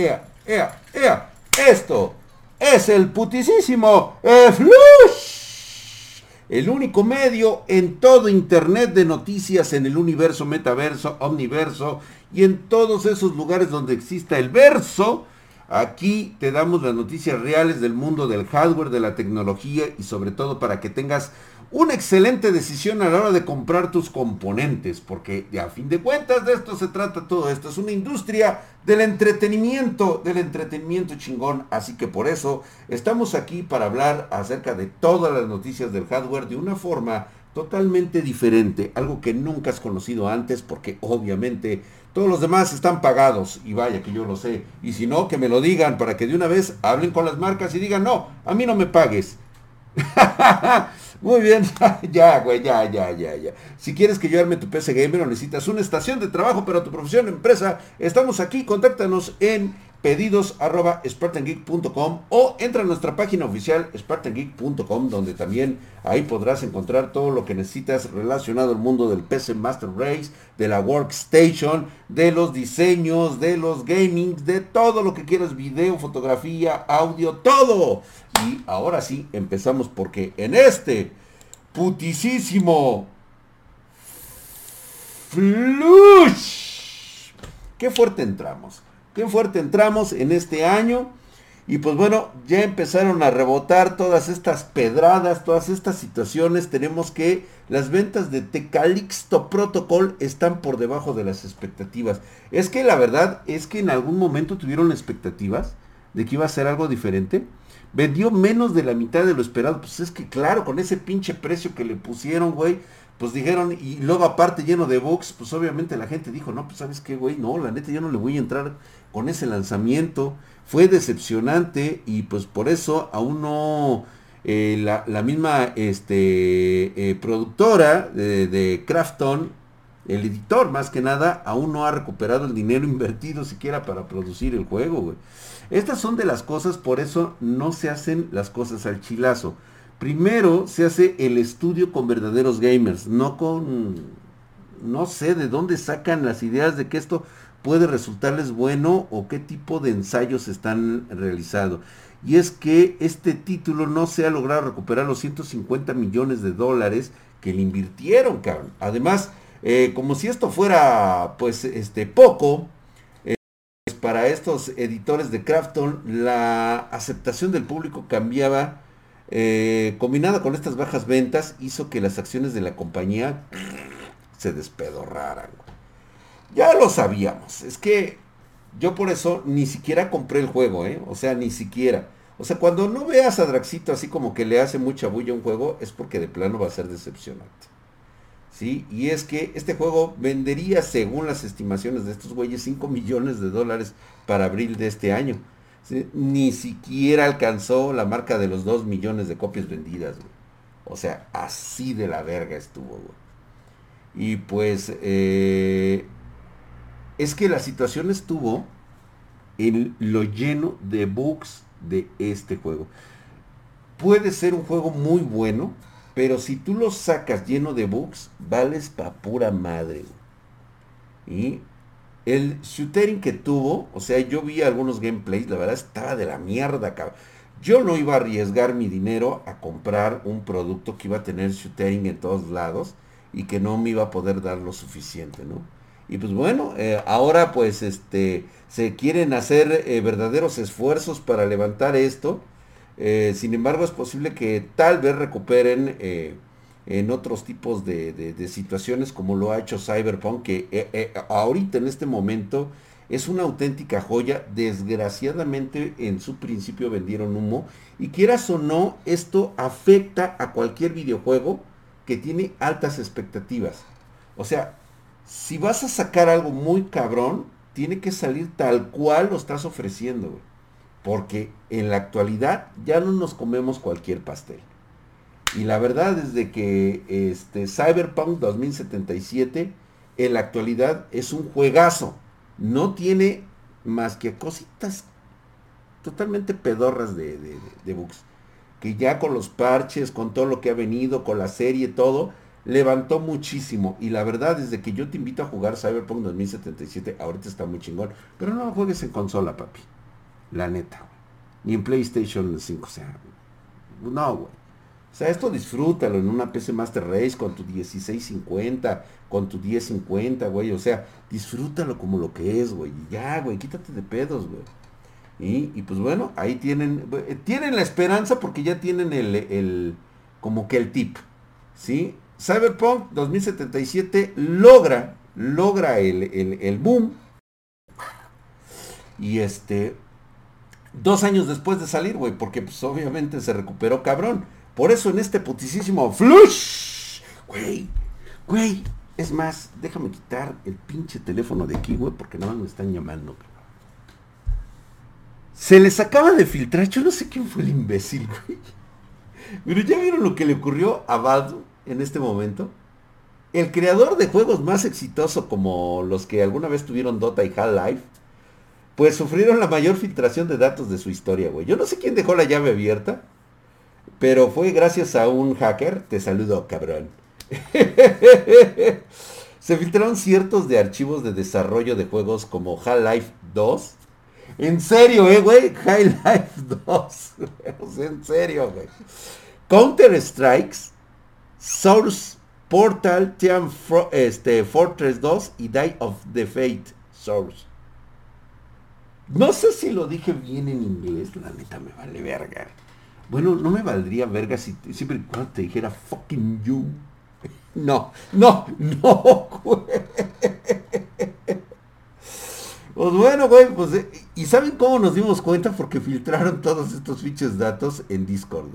ea, ea, ea. Esto es el putisísimo Flush. El único medio en todo internet de noticias en el universo, metaverso, omniverso y en todos esos lugares donde exista el verso. Aquí te damos las noticias reales del mundo del hardware, de la tecnología y sobre todo para que tengas una excelente decisión a la hora de comprar tus componentes, porque a fin de cuentas de esto se trata todo esto. Es una industria del entretenimiento, del entretenimiento chingón. Así que por eso estamos aquí para hablar acerca de todas las noticias del hardware de una forma totalmente diferente, algo que nunca has conocido antes, porque obviamente todos los demás están pagados, y vaya que yo lo sé, y si no, que me lo digan para que de una vez hablen con las marcas y digan, no, a mí no me pagues. Muy bien, ya, güey, ya, ya, ya, ya. Si quieres que yo arme tu PC Gamer o necesitas una estación de trabajo para tu profesión empresa, estamos aquí, contáctanos en pedidos arroba spartangeek.com o entra a nuestra página oficial spartangeek.com donde también ahí podrás encontrar todo lo que necesitas relacionado al mundo del PC Master Race, de la Workstation, de los diseños, de los gaming, de todo lo que quieras, video, fotografía, audio, todo. Y ahora sí, empezamos porque en este putisísimo flush, qué fuerte entramos. Qué fuerte entramos en este año. Y pues bueno, ya empezaron a rebotar todas estas pedradas, todas estas situaciones. Tenemos que las ventas de Tecalixto Protocol están por debajo de las expectativas. Es que la verdad es que en algún momento tuvieron expectativas de que iba a ser algo diferente. Vendió menos de la mitad de lo esperado. Pues es que claro, con ese pinche precio que le pusieron, güey pues dijeron, y luego aparte lleno de bugs, pues obviamente la gente dijo, no, pues sabes qué, güey, no, la neta yo no le voy a entrar con ese lanzamiento. Fue decepcionante y pues por eso aún no eh, la, misma este, eh, productora de, Crafton, el editor más que nada, aún no ha recuperado el dinero invertido siquiera para producir el juego. Estas son de las cosas, por eso no se hacen las cosas al chilazo. Primero se hace el estudio con verdaderos gamers, no con, no sé de dónde sacan las ideas de que esto puede resultarles bueno o qué tipo de ensayos están realizando. Y es que este título no se ha logrado recuperar los 150 millones de dólares que le invirtieron, cabrón. Además, eh, como si esto fuera, pues, este, poco, eh, pues, para estos editores de Crafton, la aceptación del público cambiaba eh, combinada con estas bajas ventas, hizo que las acciones de la compañía se despedorraran. Ya lo sabíamos. Es que yo por eso ni siquiera compré el juego, ¿eh? O sea, ni siquiera. O sea, cuando no veas a Draxito así como que le hace mucha bulla un juego, es porque de plano va a ser decepcionante. ¿Sí? Y es que este juego vendería, según las estimaciones de estos güeyes, 5 millones de dólares para abril de este año ni siquiera alcanzó la marca de los 2 millones de copias vendidas, O sea, así de la verga estuvo, Y pues, eh, es que la situación estuvo en lo lleno de bugs de este juego. Puede ser un juego muy bueno, pero si tú lo sacas lleno de bugs, vales pa' pura madre. Y el shootering que tuvo, o sea, yo vi algunos gameplays, la verdad estaba de la mierda, cabrón. Yo no iba a arriesgar mi dinero a comprar un producto que iba a tener shootering en todos lados y que no me iba a poder dar lo suficiente, ¿no? Y pues bueno, eh, ahora pues este se quieren hacer eh, verdaderos esfuerzos para levantar esto. Eh, sin embargo, es posible que tal vez recuperen en otros tipos de, situaciones como lo ha hecho Cyberpunk, que ahorita en este momento es una auténtica joya. Desgraciadamente en su principio vendieron humo. Y quieras o no, esto afecta a cualquier videojuego que tiene altas expectativas. O sea, si vas a sacar algo muy cabrón, tiene que salir tal cual lo estás ofreciendo. Porque en la actualidad ya no nos comemos cualquier pastel. Y la verdad es de que este Cyberpunk 2077 en la actualidad es un juegazo. No tiene más que cositas totalmente pedorras de, bugs. Que ya con los parches, con todo lo que ha venido, con la serie, todo, levantó muchísimo. Y la verdad, desde que yo te invito a jugar Cyberpunk 2077, ahorita está muy chingón. Pero no juegues en consola, papi. La neta, Ni en PlayStation 5, o sea. No, güey. O sea, esto disfrútalo en una PC Master Race con tu 1650, con tu 1050, güey. O sea, disfrútalo como lo que es, güey. Ya, güey, quítate de pedos, güey. Y, y, pues bueno, ahí tienen, eh, tienen la esperanza porque ya tienen el, el como que el tip, ¿sí? Cyberpunk 2077 logra, logra el, boom. Y este, dos años después de salir, güey, porque pues obviamente se recuperó cabrón. Por eso en este putisísimo flush, güey, güey, es más, déjame quitar el pinche teléfono de aquí, güey, porque nada más me están llamando. Se les acaba de filtrar, yo no sé quién fue el imbécil, güey. Pero ya vieron lo que le ocurrió a Badu en este momento. El creador de juegos más exitoso como los que alguna vez tuvieron Dota y Half-Life, pues sufrieron la mayor filtración de datos de su historia, güey. Yo no sé quién dejó la llave abierta, pero fue gracias a un hacker. Te saludo, cabrón. Se filtraron ciertos de archivos de desarrollo de juegos como Half-Life 2. En serio, eh, güey. Half-Life 2. en serio, güey. Counter Strikes Source, Portal, Team este, Fortress 2 y Die of the Fate Source. No sé si lo dije bien en inglés, la neta me vale verga. Bueno, no me valdría verga si siempre cuando te dijera fucking you. No, no, no. Pues bueno, güey, pues, eh, ¿y saben cómo nos dimos cuenta? Porque filtraron todos estos fiches datos en Discord.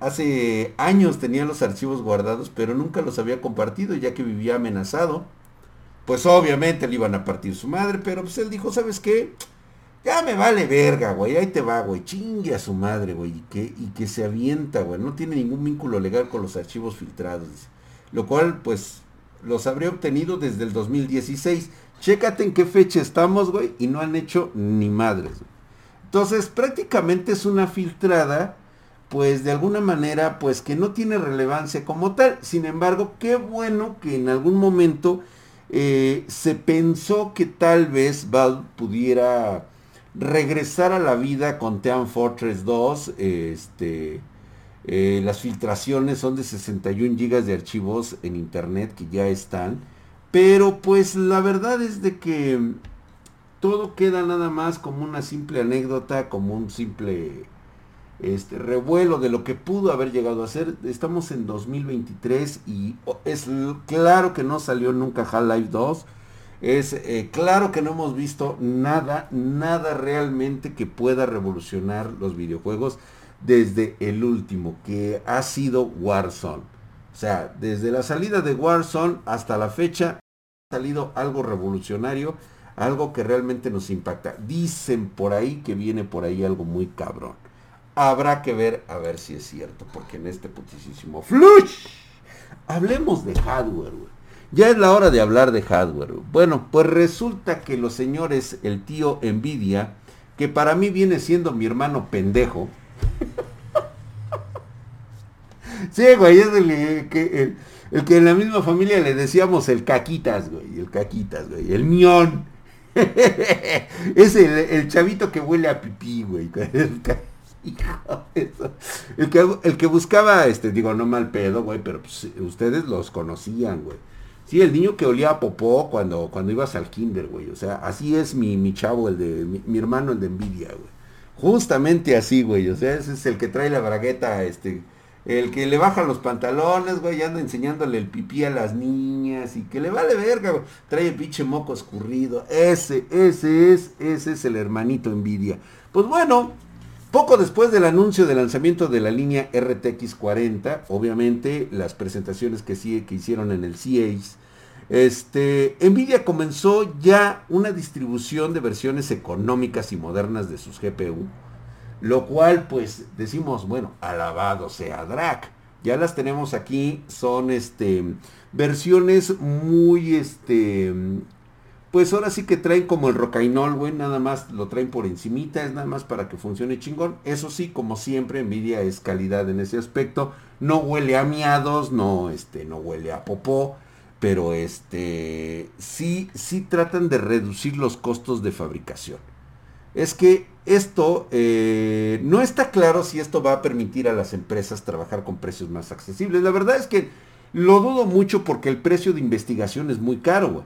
Hace años tenía los archivos guardados, pero nunca los había compartido ya que vivía amenazado. Pues obviamente le iban a partir su madre, pero pues él dijo, ¿sabes qué? Ya me vale verga, güey, ahí te va, güey, chingue a su madre, güey, y que, y que se avienta, güey, no tiene ningún vínculo legal con los archivos filtrados, lo cual, pues, los habría obtenido desde el 2016. Chécate en qué fecha estamos, güey, y no han hecho ni madres. Entonces, prácticamente es una filtrada pues de alguna manera, pues que no tiene relevancia como tal. Sin embargo, qué bueno que en algún momento eh, se pensó que tal vez Valve pudiera regresar a la vida con Team Fortress 2. Este, eh, las filtraciones son de 61 gigas de archivos en internet que ya están. Pero pues la verdad es de que todo queda nada más como una simple anécdota, como un simple este revuelo de lo que pudo haber llegado a ser. Estamos en 2023 y es claro que no salió nunca Half-Life 2. Es eh, claro que no hemos visto nada, nada realmente que pueda revolucionar los videojuegos desde el último, que ha sido Warzone. O sea, desde la salida de Warzone hasta la fecha ha salido algo revolucionario, algo que realmente nos impacta. Dicen por ahí que viene por ahí algo muy cabrón. Habrá que ver a ver si es cierto, porque en este putisísimo flush, hablemos de hardware, Ya es la hora de hablar de hardware. Bueno, pues resulta que los señores, el tío Nvidia, que para mí viene siendo mi hermano pendejo. sí, güey, es el que, el, que en la misma familia le decíamos el caquitas, güey, el caquitas, güey, el mión. es el, el, chavito que huele a pipí, güey. El que, el que buscaba, este, digo, no mal pedo, güey, pero pues, ustedes los conocían, güey. Sí, el niño que olía a popó cuando, cuando ibas al kinder, güey. O sea, así es mi, mi chavo, el de, mi, hermano, el de envidia, güey. Justamente así, güey. O sea, ese es el que trae la bragueta, este, el que le baja los pantalones, güey, anda enseñándole el pipí a las niñas y que le vale verga, güey. Trae el pinche moco escurrido. Ese, ese es, ese es el hermanito envidia. Pues bueno, poco después del anuncio del lanzamiento de la línea RTX 40, obviamente las presentaciones que, hicieron en el CAS, este, Nvidia comenzó ya una distribución de versiones económicas y modernas de sus GPU, lo cual pues decimos, bueno, alabado sea DRAC. Ya las tenemos aquí, son este, versiones muy, este, pues ahora sí que traen como el rocainol, güey, nada más lo traen por encimita, es nada más para que funcione chingón. Eso sí, como siempre, Nvidia es calidad en ese aspecto. No huele a miados, no, este, no huele a popó, pero este, sí, sí tratan de reducir los costos de fabricación. Es que esto, eh, no está claro si esto va a permitir a las empresas trabajar con precios más accesibles. La verdad es que lo dudo mucho porque el precio de investigación es muy caro, güey.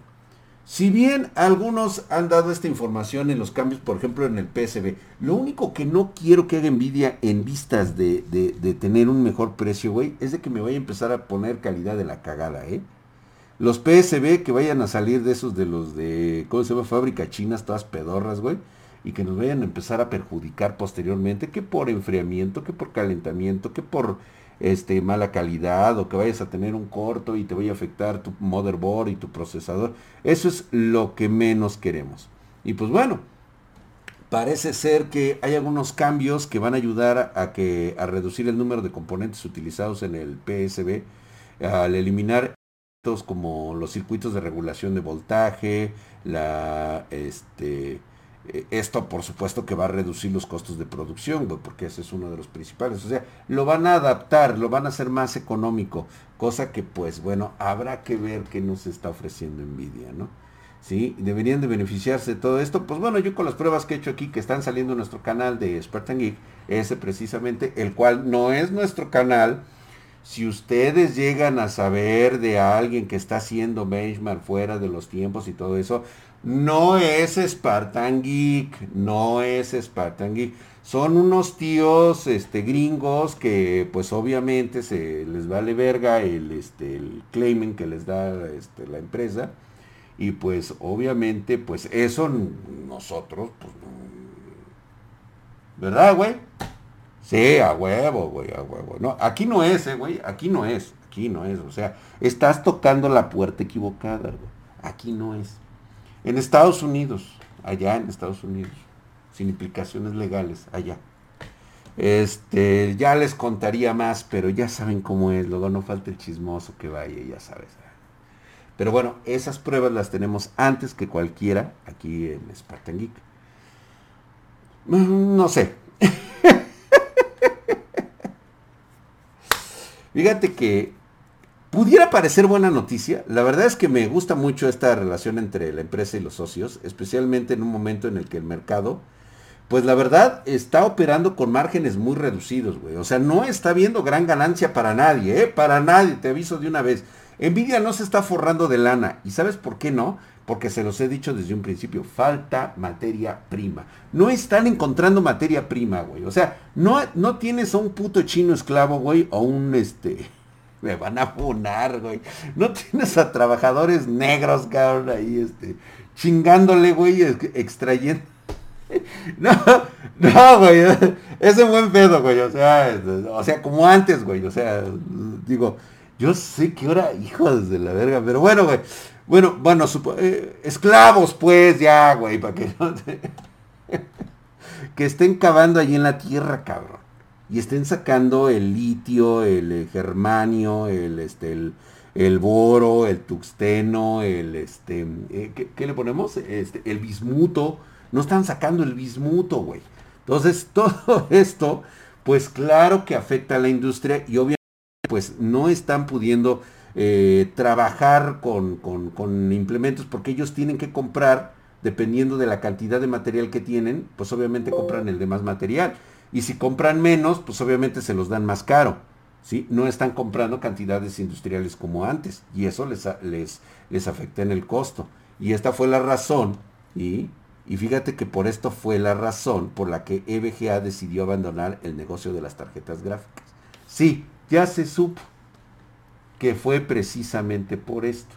Si bien algunos han dado esta información en los cambios, por ejemplo en el PSB, lo único que no quiero que haga envidia en vistas de, tener un mejor precio, güey, es de que me vaya a empezar a poner calidad de la cagada, ¿eh? Los PSB que vayan a salir de esos de los de, ¿cómo se llama? Fábrica chinas, todas pedorras, güey, y que nos vayan a empezar a perjudicar posteriormente, que por enfriamiento, que por calentamiento, que por este, mala calidad o que vayas a tener un corto y te vaya a afectar tu motherboard y tu procesador. Eso es lo que menos queremos. Y pues bueno, parece ser que hay algunos cambios que van a ayudar a, que, a reducir el número de componentes utilizados en el PSB al eliminar como los circuitos de regulación de voltaje, la este esto por supuesto que va a reducir los costos de producción, porque ese es uno de los principales. O sea, lo van a adaptar, lo van a hacer más económico, cosa que pues bueno, habrá que ver qué nos está ofreciendo Nvidia, ¿no? ¿Sí? Deberían de beneficiarse de todo esto. Pues bueno, yo con las pruebas que he hecho aquí, que están saliendo en nuestro canal de Spartan Geek, ese precisamente, el cual no es nuestro canal, si ustedes llegan a saber de alguien que está haciendo benchmark fuera de los tiempos y todo eso, no es Spartan Geek, no es Spartan Geek. Son unos tíos este, gringos que pues obviamente se les vale verga el, este, el claiming que les da este, la empresa. Y pues obviamente pues eso nosotros pues ¿Verdad, güey? Sí, a huevo, güey, a huevo. No, aquí no es, eh, güey, aquí no es, aquí no es. O sea, estás tocando la puerta equivocada, güey. Aquí no es. En Estados Unidos, allá en Estados Unidos, sin implicaciones legales, allá. Este, ya les contaría más, pero ya saben cómo es, luego no falta el chismoso que vaya, ya sabes. Pero bueno, esas pruebas las tenemos antes que cualquiera aquí en Spartan Geek. Mm, no sé. Fíjate que Pudiera parecer buena noticia, la verdad es que me gusta mucho esta relación entre la empresa y los socios, especialmente en un momento en el que el mercado, pues la verdad está operando con márgenes muy reducidos, güey. O sea, no está viendo gran ganancia para nadie, ¿eh? Para nadie, te aviso de una vez. Nvidia no se está forrando de lana. ¿Y sabes por qué no? Porque se los he dicho desde un principio, falta materia prima. No están encontrando materia prima, güey. O sea, no, no tienes a un puto chino esclavo, güey, o un este me van a funar, güey. No tienes a trabajadores negros, cabrón, ahí, este, chingándole, güey, extrayendo. No, no, güey, es un buen pedo, güey, o sea, o sea, como antes, güey, o sea, digo, yo sé que ahora, hijos de la verga, pero bueno, güey, bueno, bueno, eh, esclavos, pues, ya, güey, para que no que estén cavando allí en la tierra, cabrón y estén sacando el litio, el, eh, germanio, el, este, el, boro, el tuxteno, el, este, eh, ¿qué, le ponemos? Este, el bismuto. No están sacando el bismuto, güey. Entonces, todo esto, pues claro que afecta a la industria y obviamente, pues no están pudiendo eh, trabajar con, con, con implementos porque ellos tienen que comprar, dependiendo de la cantidad de material que tienen, pues obviamente compran el demás material. Y si compran menos, pues obviamente se los dan más caro. ¿sí? No están comprando cantidades industriales como antes. Y eso les, les, les afecta en el costo. Y esta fue la razón. Y, y fíjate que por esto fue la razón por la que EVGA decidió abandonar el negocio de las tarjetas gráficas. Sí, ya se supo que fue precisamente por esto.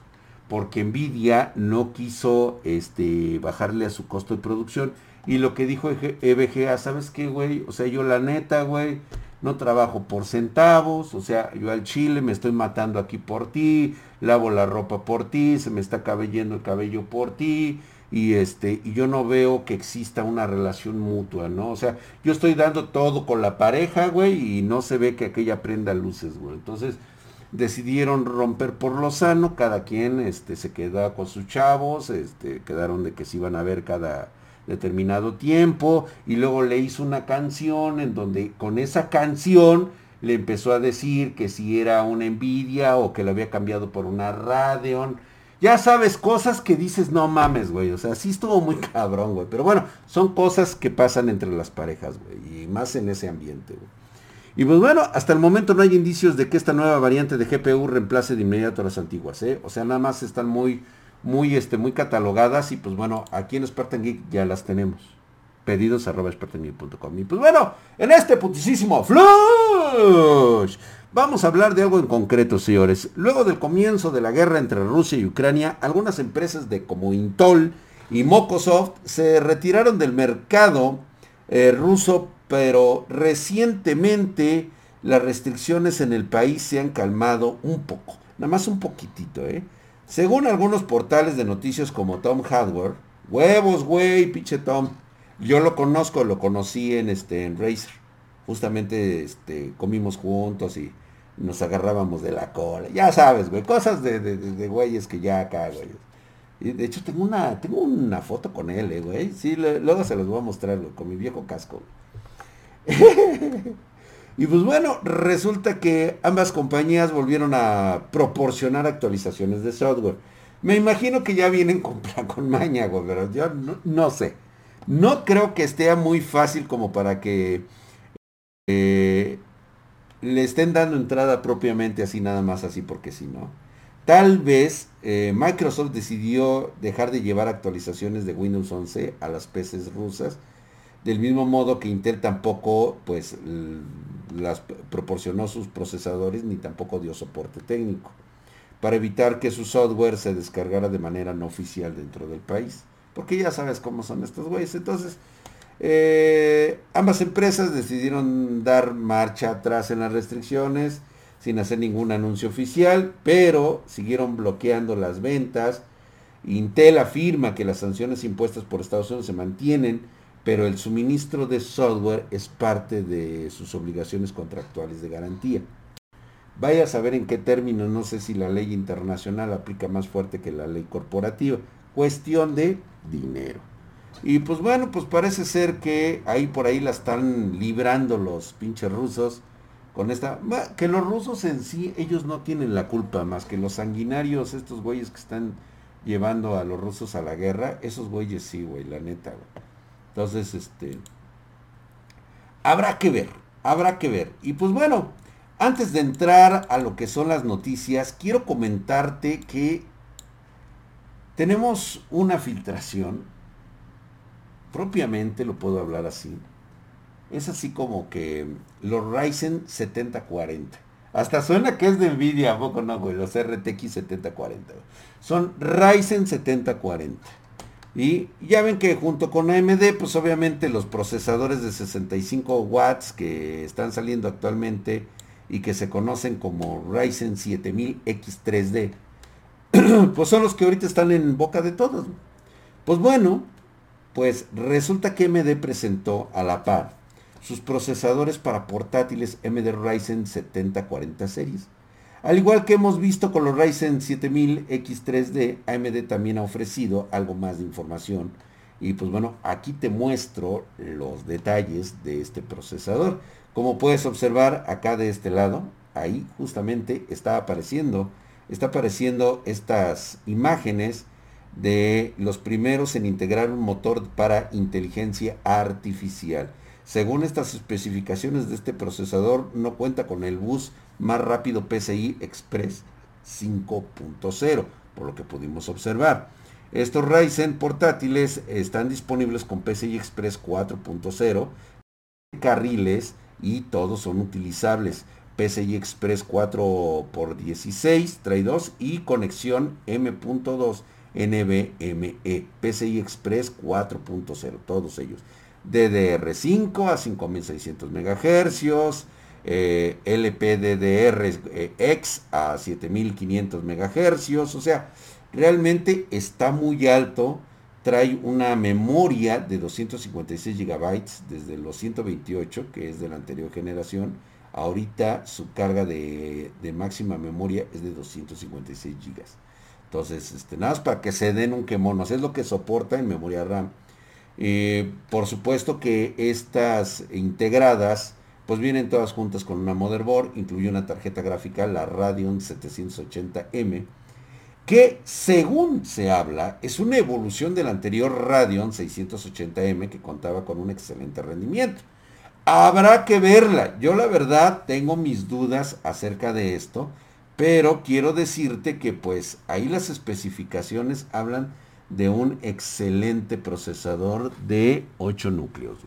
Porque Nvidia no quiso este, bajarle a su costo de producción y lo que dijo EBGA, ¿sabes qué, güey? O sea, yo la neta, güey, no trabajo por centavos, o sea, yo al chile me estoy matando aquí por ti, lavo la ropa por ti, se me está cabellando el cabello por ti, y este, y yo no veo que exista una relación mutua, ¿no? O sea, yo estoy dando todo con la pareja, güey, y no se ve que aquella prenda luces, güey. Entonces, decidieron romper por lo sano, cada quien este, se quedó con sus chavos, este, quedaron de que se iban a ver cada determinado tiempo, y luego le hizo una canción en donde con esa canción le empezó a decir que si era una envidia o que lo había cambiado por una Radeon. Ya sabes, cosas que dices, no mames, güey. O sea, sí estuvo muy cabrón, güey. Pero bueno, son cosas que pasan entre las parejas, güey. Y más en ese ambiente, güey. Y pues bueno, hasta el momento no hay indicios de que esta nueva variante de GPU reemplace de inmediato a las antiguas, ¿eh? O sea, nada más están muy, muy, este, muy catalogadas y pues bueno, aquí en Spartan Geek ya las tenemos. Pedidos arroba Y pues bueno, en este putisísimo flush, vamos a hablar de algo en concreto, señores. Luego del comienzo de la guerra entre Rusia y Ucrania, algunas empresas de como Intol y Mokosoft se retiraron del mercado eh, ruso pero recientemente las restricciones en el país se han calmado un poco, nada más un poquitito, ¿eh? Según algunos portales de noticias como Tom Hardware, huevos, güey, pinche Tom. Yo lo conozco, lo conocí en este en Razer. Justamente este, comimos juntos y nos agarrábamos de la cola. Ya sabes, güey, cosas de, de, de, güeyes que ya acá, güey. De hecho tengo una, tengo una foto con él, eh, güey. Sí, luego se los voy a mostrar, con mi viejo casco. y pues bueno, resulta que ambas compañías volvieron a proporcionar actualizaciones de software. Me imagino que ya vienen con con maña, pero yo no, sé. No creo que esté muy fácil como para que eh, le estén dando entrada propiamente así nada más así porque si no. Tal vez eh, Microsoft decidió dejar de llevar actualizaciones de Windows 11 a las PCs rusas del mismo modo que Intel tampoco pues las proporcionó sus procesadores ni tampoco dio soporte técnico para evitar que su software se descargara de manera no oficial dentro del país. Porque ya sabes cómo son estos güeyes. Entonces, eh, ambas empresas decidieron dar marcha atrás en las restricciones sin hacer ningún anuncio oficial, pero siguieron bloqueando las ventas. Intel afirma que las sanciones impuestas por Estados Unidos se mantienen pero el suministro de software es parte de sus obligaciones contractuales de garantía. Vaya a saber en qué términos, no sé si la ley internacional aplica más fuerte que la ley corporativa. Cuestión de dinero. Y pues bueno, pues parece ser que ahí por ahí la están librando los pinches rusos con esta... Que los rusos en sí, ellos no tienen la culpa más que los sanguinarios, estos güeyes que están llevando a los rusos a la guerra, esos güeyes sí, güey, la neta, güey. Entonces, este, habrá que ver, habrá que ver. Y pues bueno, antes de entrar a lo que son las noticias, quiero comentarte que tenemos una filtración, propiamente lo puedo hablar así. Es así como que los Ryzen 7040. Hasta suena que es de Nvidia, ¿a poco no, güey? Los RTX 7040. Son Ryzen 7040. Y ya ven que junto con AMD, pues obviamente los procesadores de 65 watts que están saliendo actualmente y que se conocen como Ryzen 7000 X3D, pues son los que ahorita están en boca de todos. Pues bueno, pues resulta que AMD presentó a la par sus procesadores para portátiles AMD Ryzen 7040 series al igual que hemos visto con los Ryzen 7000 X3D, AMD también ha ofrecido algo más de información. Y pues bueno, aquí te muestro los detalles de este procesador. Como puedes observar acá de este lado, ahí justamente está apareciendo, está apareciendo estas imágenes de los primeros en integrar un motor para inteligencia artificial. Según estas especificaciones de este procesador, no cuenta con el bus más rápido PCI Express 5.0, por lo que pudimos observar. Estos Ryzen portátiles están disponibles con PCI Express 4.0, carriles y todos son utilizables. PCI Express 4x16, trae 2 y conexión M.2 NVMe. PCI Express 4.0, todos ellos. DDR5 a 5600 MHz, eh, LPDDR-X a 7500 MHz, o sea, realmente está muy alto, trae una memoria de 256 GB desde los 128, que es de la anterior generación, Ahorita su carga de, máxima memoria es de 256 GB. Entonces, este, nada más para que se den un quemón, es lo que soporta en memoria RAM. Eh, por supuesto que estas integradas, pues vienen todas juntas con una motherboard, incluye una tarjeta gráfica, la Radeon 780M, que según se habla, es una evolución del anterior Radeon 680M que contaba con un excelente rendimiento. Habrá que verla. Yo la verdad tengo mis dudas acerca de esto, pero quiero decirte que pues ahí las especificaciones hablan de un excelente procesador de 8 núcleos.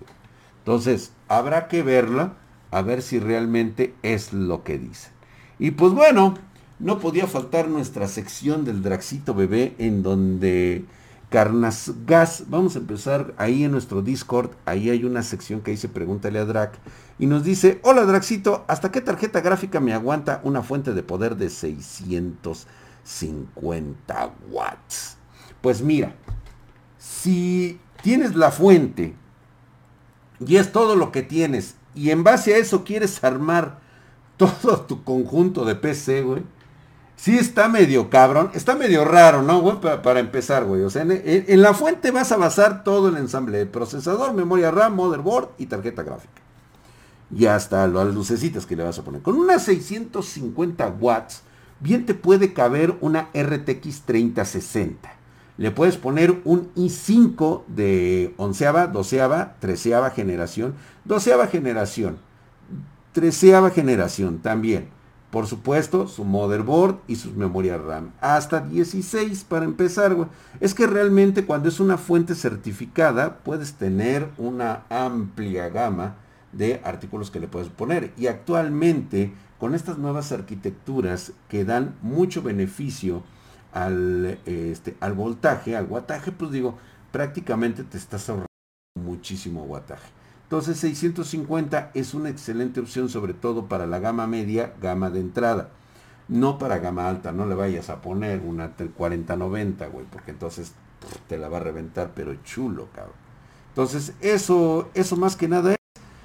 Entonces, habrá que verla, a ver si realmente es lo que dicen. Y pues bueno, no podía faltar nuestra sección del Draxito Bebé en donde Carnas Gas, vamos a empezar ahí en nuestro Discord, ahí hay una sección que dice pregúntale a Drac y nos dice, hola Draxito, ¿hasta qué tarjeta gráfica me aguanta una fuente de poder de 650 watts? Pues mira, si tienes la fuente y es todo lo que tienes y en base a eso quieres armar todo tu conjunto de PC, güey, Sí está medio cabrón, está medio raro, ¿no, güey? Para, empezar, güey. O sea, en, la fuente vas a basar todo el ensamble de procesador, memoria RAM, motherboard y tarjeta gráfica. Y hasta las lucecitas que le vas a poner. Con unas 650 watts, bien te puede caber una RTX 3060. Le puedes poner un i5 de onceava, doceava, treceava generación, doceava generación, treceava generación también por supuesto, su motherboard y sus memorias RAM. Hasta 16 para empezar. Es que realmente cuando es una fuente certificada, puedes tener una amplia gama de artículos que le puedes poner. Y actualmente, con estas nuevas arquitecturas que dan mucho beneficio al, este, al voltaje, al guataje, pues digo, prácticamente te estás ahorrando muchísimo guataje. Entonces 650 es una excelente opción sobre todo para la gama media, gama de entrada. No para gama alta, no le vayas a poner una 4090, güey, porque entonces te la va a reventar, pero chulo, cabrón. Entonces eso, eso más que nada es.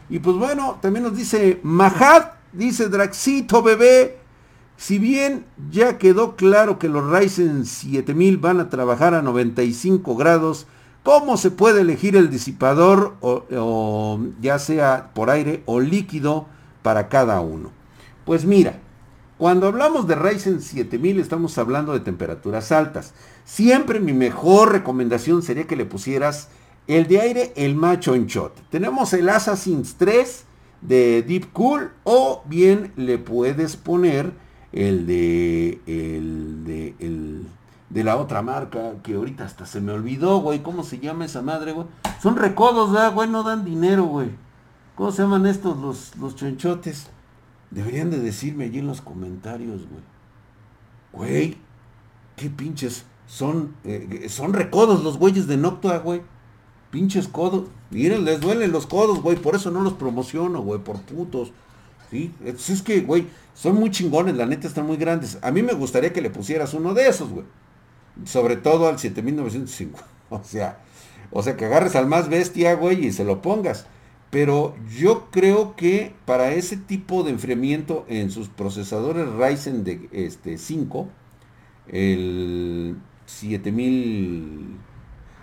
Y pues bueno, también nos dice Majad, dice Draxito bebé. Si bien ya quedó claro que los Ryzen 7000 van a trabajar a 95 grados, ¿Cómo se puede elegir el disipador, o, ya sea por aire o líquido, para cada uno? Pues mira, cuando hablamos de Ryzen 7000 estamos hablando de temperaturas altas. Siempre mi mejor recomendación sería que le pusieras el de aire, el macho en shot. Tenemos el Assassin's 3 de Deep Cool o bien le puedes poner el de el de el de la otra marca, que ahorita hasta se me olvidó, güey, ¿cómo se llama esa madre, güey? Son recodos, ¿verdad, güey? No dan dinero, güey. ¿Cómo se llaman estos, los, los chonchotes? Deberían de decirme allí en los comentarios, güey. Güey, qué pinches. Son, eh, son recodos los güeyes de Noctua, güey. Pinches codos. Miren, les duelen los codos, güey. Por eso no los promociono, güey, por putos. Sí, es que, güey, son muy chingones, la neta están muy grandes. A mí me gustaría que le pusieras uno de esos, güey sobre todo al 7905. O sea, o sea, que agarres al más bestia, güey, y se lo pongas. Pero yo creo que para ese tipo de enfriamiento en sus procesadores Ryzen de este 5, el 7000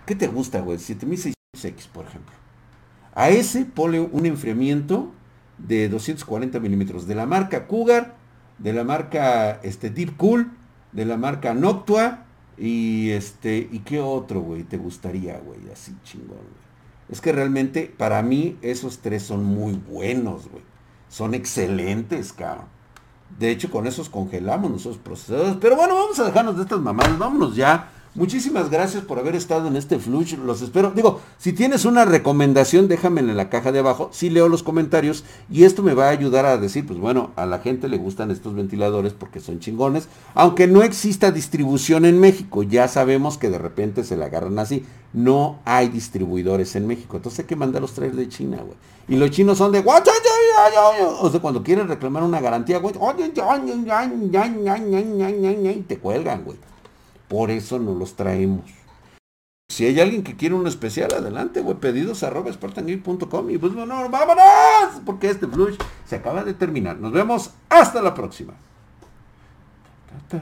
¿Qué te gusta, güey? 7600X, por ejemplo. A ese pone un enfriamiento de 240 milímetros de la marca Cougar, de la marca este, Deep Cool, de la marca Noctua y este, ¿y qué otro, güey, te gustaría, güey? Así chingón, güey. Es que realmente para mí esos tres son muy buenos, güey. Son excelentes, cabrón. De hecho, con esos congelamos nosotros procesadores. Pero bueno, vamos a dejarnos de estas mamadas. Vámonos ya Muchísimas gracias por haber estado en este flush. Los espero. Digo, si tienes una recomendación, déjamela en la caja de abajo. Sí leo los comentarios y esto me va a ayudar a decir, pues bueno, a la gente le gustan estos ventiladores porque son chingones. Aunque no exista distribución en México, ya sabemos que de repente se la agarran así. No hay distribuidores en México. Entonces hay que mandarlos traer de China, güey. Y los chinos son de... O sea, cuando quieren reclamar una garantía, güey, te cuelgan, güey. Por eso no los traemos. Si hay alguien que quiere un especial, adelante, güey, pedidos arroba y pues bueno, vámonos, porque este flush se acaba de terminar. Nos vemos hasta la próxima.